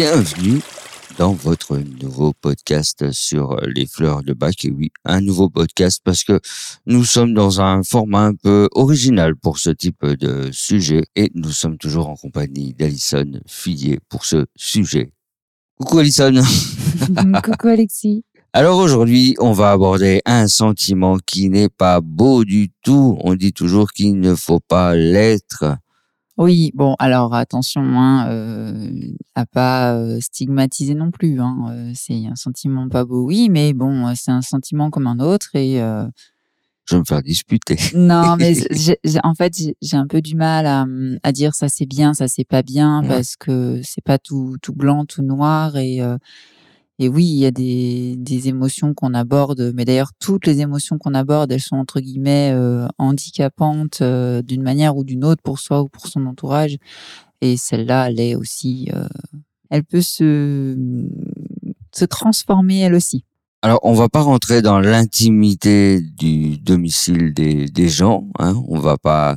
Bienvenue dans votre nouveau podcast sur les fleurs de bac. Et oui, un nouveau podcast parce que nous sommes dans un format un peu original pour ce type de sujet et nous sommes toujours en compagnie d'Alison Fillier pour ce sujet. Coucou Alison. Coucou Alexis. Alors aujourd'hui, on va aborder un sentiment qui n'est pas beau du tout. On dit toujours qu'il ne faut pas l'être. Oui, bon, alors attention hein, euh, à pas euh, stigmatiser non plus. Hein, euh, c'est un sentiment pas beau, oui, mais bon, euh, c'est un sentiment comme un autre et euh, Je vais me faire disputer. non, mais j'ai- j'ai- en fait j'ai- un peu du mal à, hum, à dire ça c'est bien, ça c'est pas bien Ouais. parce que c'est pas tout tout blanc, tout noir et euh, et oui, il y a des, des émotions qu'on aborde, mais d'ailleurs toutes les émotions qu'on aborde, elles sont entre guillemets euh, handicapantes euh, d'une manière ou d'une autre pour soi ou pour son entourage. Et celle-là, elle est aussi, euh, elle peut se se transformer elle aussi. Alors, on va pas rentrer dans l'intimité du domicile des, des gens. Hein. On va pas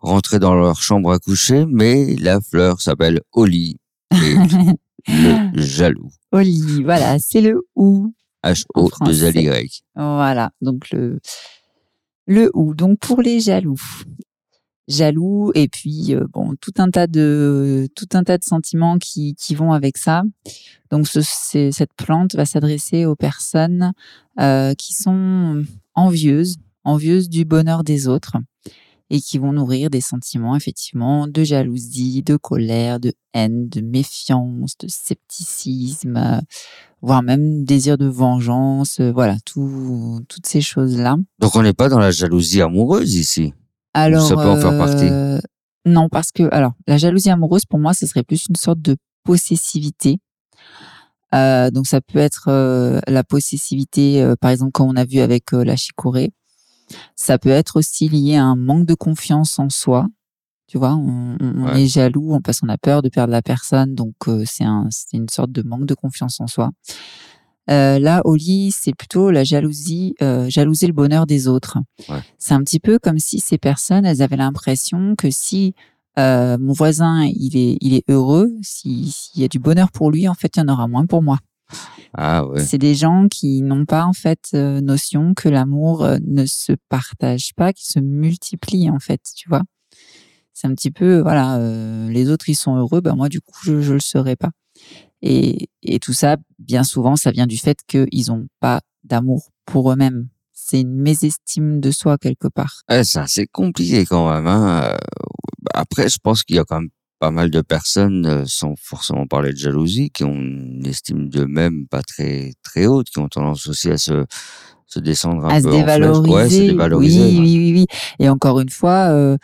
rentrer dans leur chambre à coucher, mais la fleur s'appelle Oli et le jaloux. Oli, voilà, c'est le ou. H-O 2 L Y. Voilà, donc le le ou. Donc pour les jaloux, jaloux et puis euh, bon tout un tas de tout un tas de sentiments qui qui vont avec ça. Donc ce, cette plante va s'adresser aux personnes euh, qui sont envieuses, envieuses du bonheur des autres et qui vont nourrir des sentiments effectivement de jalousie, de colère, de haine, de méfiance, de scepticisme, euh, voire même désir de vengeance, euh, voilà, tout, toutes ces choses-là. Donc, on n'est pas dans la jalousie amoureuse ici? Alors, Ça peut en faire partie? euh, Non, parce que alors la jalousie amoureuse pour moi, ce serait plus une sorte de possessivité. Euh, donc ça peut être euh, la possessivité, euh, par exemple, comme on a vu avec la chicorée. Ça peut être aussi lié à un manque de confiance en soi. Tu vois, on, on- on Ouais. est jaloux on- parce qu'on a peur de perdre la personne, donc euh, c'est un, c'est une sorte de manque de confiance en soi. Euh, là, au lit, c'est plutôt la jalousie, euh, jalouser le bonheur des autres. Ouais. C'est un petit peu comme si ces personnes, elles avaient l'impression que si euh, mon voisin il est, il est heureux, si- s'il y a du bonheur pour lui, en fait, il y en aura moins pour moi. Ah ouais. C'est des gens qui n'ont pas en fait euh, notion que l'amour euh, ne se partage pas, qu'il se multiplie en fait, tu vois. C'est un petit peu voilà, euh, les autres ils sont heureux, ben moi du coup je le serai pas. Et et tout ça, bien souvent, ça vient du fait qu'ils ont pas d'amour pour eux-mêmes. C'est une mésestime de soi quelque part. Ouais, c'est assez compliqué quand même. Hein. Après, je pense qu'il y a quand même pas mal de personnes, euh, sans forcément parler de jalousie, qui ont une estime d'eux-mêmes pas très très haute, qui ont tendance aussi à se se descendre un à se peu en flèche. dévaloriser. Ouais, se dévaloriser. oui, oui, oui, oui. Et encore une fois, euh,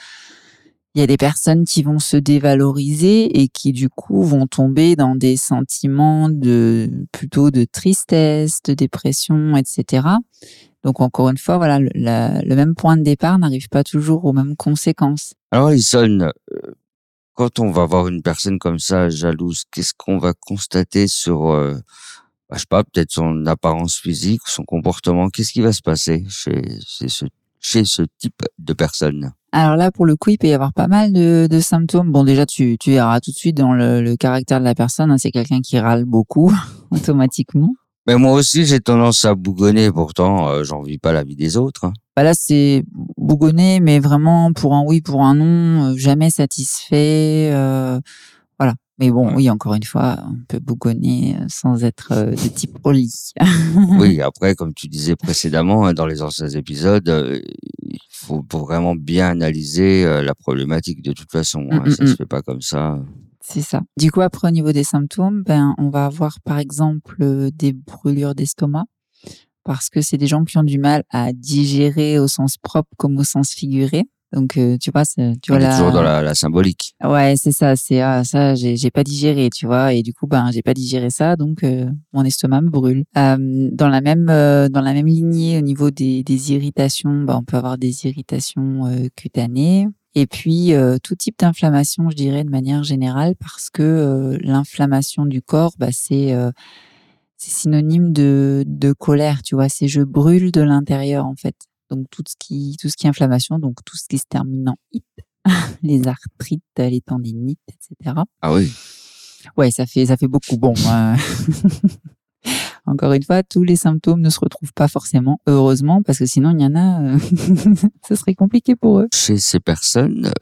il y a des personnes qui vont se dévaloriser et qui du coup vont tomber dans des sentiments de plutôt de tristesse, de dépression, etc. Donc encore une fois, voilà, le, la- le même point de départ n'arrive pas toujours aux mêmes conséquences. Alors, Alison, euh, quand on va voir une personne comme ça, jalouse, qu'est-ce qu'on va constater sur, euh, bah, je sais pas, peut-être son apparence physique son comportement? Qu'est-ce qui va se passer chez, chez, ce, chez ce type de personne? Alors là, pour le coup, il peut y avoir pas mal de, de symptômes. Bon, déjà, tu, tu verras tout de suite dans le, le caractère de la personne. hein, c'est quelqu'un qui râle beaucoup automatiquement. Mais moi aussi, j'ai tendance à bougonner. Pourtant, euh, j'en vis pas la vie des autres. hein. Bah là, c'est bougonner, mais vraiment pour un oui, pour un non, euh, jamais satisfait. euh, voilà. Mais bon, Ouais. oui, encore une fois, on peut bougonner euh, sans être de type au lit. Oui, après, comme tu disais précédemment, hein, dans les anciens épisodes, il faut vraiment bien analyser la problématique de toute façon. hein. Mm, mm, Ça se mm. fait pas comme ça. C'est ça. Du coup, après, au niveau des symptômes, ben, on va avoir par exemple des brûlures d'estomac, parce que c'est des gens qui ont du mal à digérer au sens propre comme au sens figuré. Donc euh, tu vois, c'est- tu vois est la- toujours dans la, la symbolique. Ouais, c'est ça, c'est ah, ça, j'ai j'ai pas digéré, tu vois, et du coup, ben, j'ai pas digéré ça, donc euh, mon estomac me brûle. Euh, dans la même euh, dans la même lignée, au niveau des, des irritations, ben, on peut avoir des irritations euh, cutanées, et puis euh, tout type d'inflammation, je dirais de manière générale, parce que euh, l'inflammation du corps, bah, c'est euh, c'est synonyme de de colère, tu vois, c'est je brûle de l'intérieur en fait. Donc tout ce qui tout ce qui est inflammation, donc tout ce qui se termine en it les arthrites, les tendinites, etc. Ah oui. Ouais, ça fait ça fait beaucoup. Bon, euh, encore une fois, tous les symptômes ne se retrouvent pas forcément, heureusement, parce que sinon il y en a, euh, ce serait compliqué pour eux. Chez ces personnes, euh,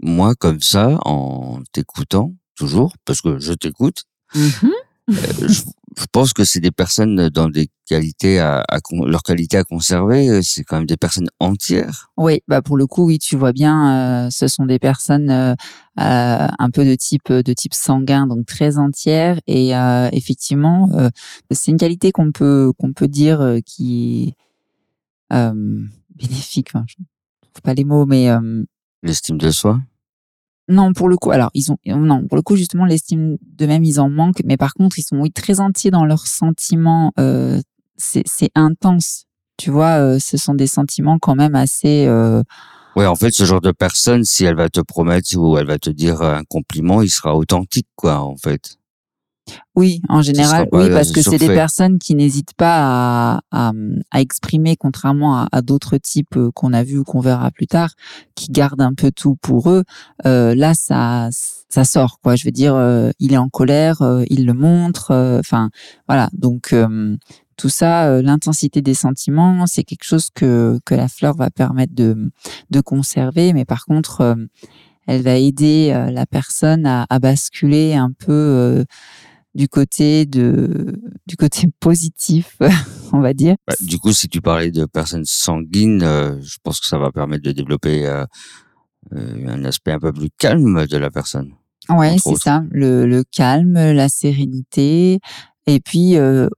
moi, comme ça, en t'écoutant, toujours, parce que je t'écoute, je, je pense que c'est des personnes dans des qualités à, à leur qualité à conserver, euh, c'est quand même des personnes entières. Oui, bah pour le coup, oui, tu vois bien, euh, ce sont des personnes euh, euh, un peu de type de type sanguin, donc très entières, et euh, effectivement, euh, c'est une qualité qu'on peut qu'on peut dire euh, qui est euh, bénéfique. Enfin, je trouve pas les mots, mais euh, L'estime de soi. Non, pour le coup, alors ils ont non, pour le coup justement l'estime d'eux-mêmes ils en manquent, mais par contre ils sont oui très entiers dans leurs sentiments. Euh, c'est c'est intense, tu vois. euh, ce sont des sentiments quand même assez. Euh, Ouais, en fait, ce genre de personne, si elle va te promettre ou elle va te dire un compliment, il sera authentique, quoi, en fait. Oui, en général, oui, parce que c'est des personnes qui n'hésitent pas à, à, à exprimer, contrairement à, à d'autres types euh, qu'on a vus ou qu'on verra plus tard, qui gardent un peu tout pour eux. Euh, là, ça, ça sort, quoi. Je veux dire, euh, il est en colère, euh, il le montre. Enfin, voilà. Donc tout ça, l'intensité des sentiments, c'est quelque chose que que la fleur va permettre de de conserver. Mais par contre, elle va aider la personne à, à basculer un peu euh, du côté de du côté positif, on va dire. Bah, du coup, si tu parlais de personnes sanguines, euh, je pense que ça va permettre de développer euh, euh, un aspect un peu plus calme de la personne. Ouais, c'est ça, le, le calme, la sérénité, et puis euh,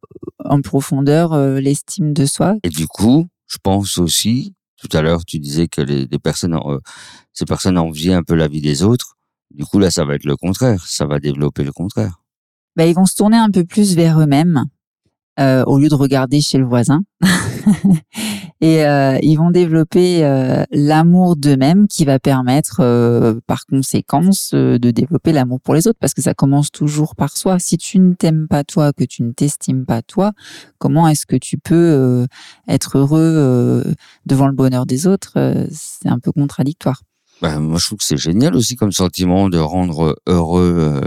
en profondeur l'estime de soi. Et du coup, je pense aussi, tout à l'heure, tu disais que les, les personnes, en- ces personnes enviaient un peu la vie des autres. Du coup, là, ça va être le contraire. Ça va développer le contraire. Bah, ils vont se tourner un peu plus vers eux-mêmes euh, au lieu de regarder chez le voisin. Et euh, ils vont développer euh, l'amour d'eux-mêmes qui va permettre, par conséquence, de développer l'amour pour les autres, parce que ça commence toujours par soi. Si tu ne t'aimes pas toi, que tu ne t'estimes pas toi, comment est-ce que tu peux être heureux devant le bonheur des autres C'est un peu contradictoire. Bah, moi, je trouve que c'est génial aussi comme sentiment de rendre heureux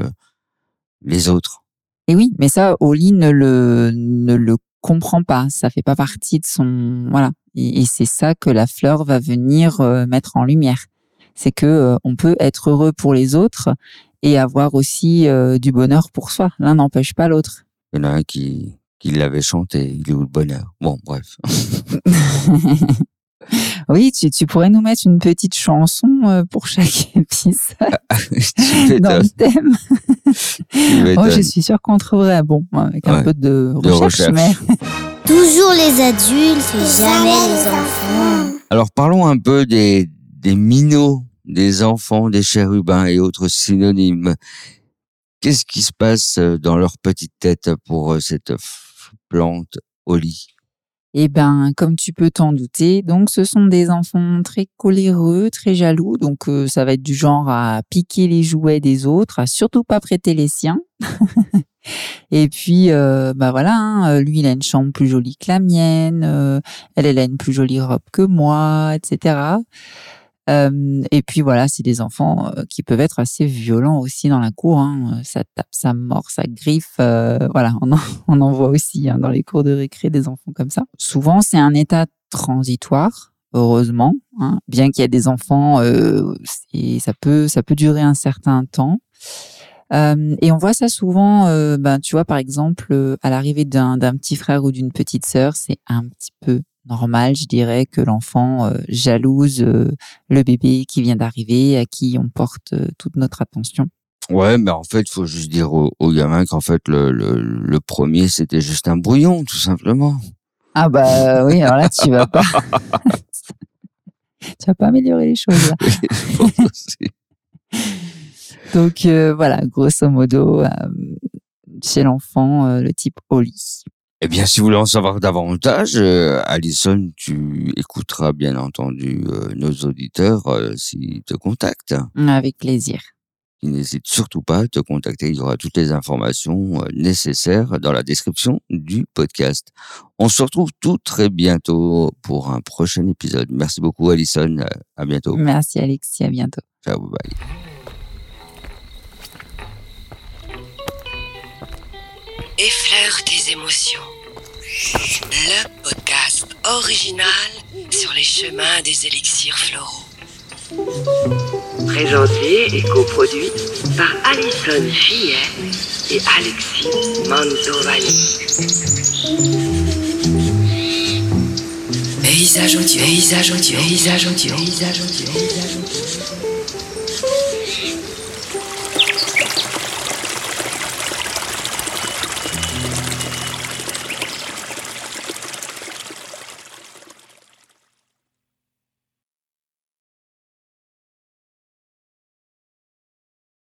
les autres. Et oui, mais ça, Oli ne le, ne le comprend pas. Ça fait pas partie de son, voilà. Et, et c'est ça que la fleur va venir euh, mettre en lumière. C'est que euh, on peut être heureux pour les autres et avoir aussi euh, du bonheur pour soi. L'un n'empêche pas l'autre. Il y en a un qui, qui l'avait chanté. Il est où le bonheur? Bon, bref. oui, tu, tu pourrais nous mettre une petite chanson euh, pour chaque épisode Tu dans le thème. Oh, je suis sûre qu'on trouverait un bon avec un Ouais, peu de de recherche, mais Toujours les adultes, jamais les enfants. Alors parlons un peu des, des minots, des enfants, des chérubins et autres synonymes. Qu'est-ce qui se passe euh, dans leur petite tête pour euh, cette plante au lit Eh ben, comme tu peux t'en douter, donc ce sont des enfants très coléreux, très jaloux, donc euh, ça va être du genre à piquer les jouets des autres, à surtout pas prêter les siens. Et puis, euh, bah voilà, hein, euh, lui il a une chambre plus jolie que la mienne, euh, elle elle a une plus jolie robe que moi, etc. Et puis voilà, c'est des enfants qui peuvent être assez violents aussi dans la cour. Hein. Ça tape, ça mord, ça griffe. voilà, on en, voit aussi hein, dans les cours de récré des enfants comme ça. Souvent, c'est un état transitoire, heureusement. Hein, bien qu'il y ait des enfants, ça peut ça peut durer un certain temps. Et on voit ça souvent, ben, tu vois, par exemple, à l'arrivée d'un petit frère ou d'une petite sœur, c'est un petit peu normal, je dirais, que l'enfant euh, jalouse euh, le bébé qui vient d'arriver, à qui on porte euh, toute notre attention. Ouais, mais en fait, il faut juste dire aux, aux gamins qu'en fait, le, le, le premier, c'était juste un brouillon, tout simplement. Ah bah oui, alors là, tu vas pas... tu n'a pas amélioré les choses. là. Donc voilà, grosso modo, chez l'enfant, le type au lit. Eh bien, si vous voulez en savoir davantage, euh, Alison, tu écouteras bien entendu euh, nos auditeurs euh, s'ils te contactent. Avec plaisir. Ils n'hésitent surtout pas à te contacter. Il y aura toutes les informations euh, nécessaires dans la description du podcast. On se retrouve tout très bientôt pour un prochain épisode. Merci beaucoup, Alison. À bientôt. Merci Alexis, à bientôt. Ciao, bye. Effleure tes émotions. Le podcast original sur les chemins des élixirs floraux. Présenté et coproduit par Alison Fillet et Alexis Mantovani. Paysage audio, paysage audio, paysage audio, paysage audio, paysage audio.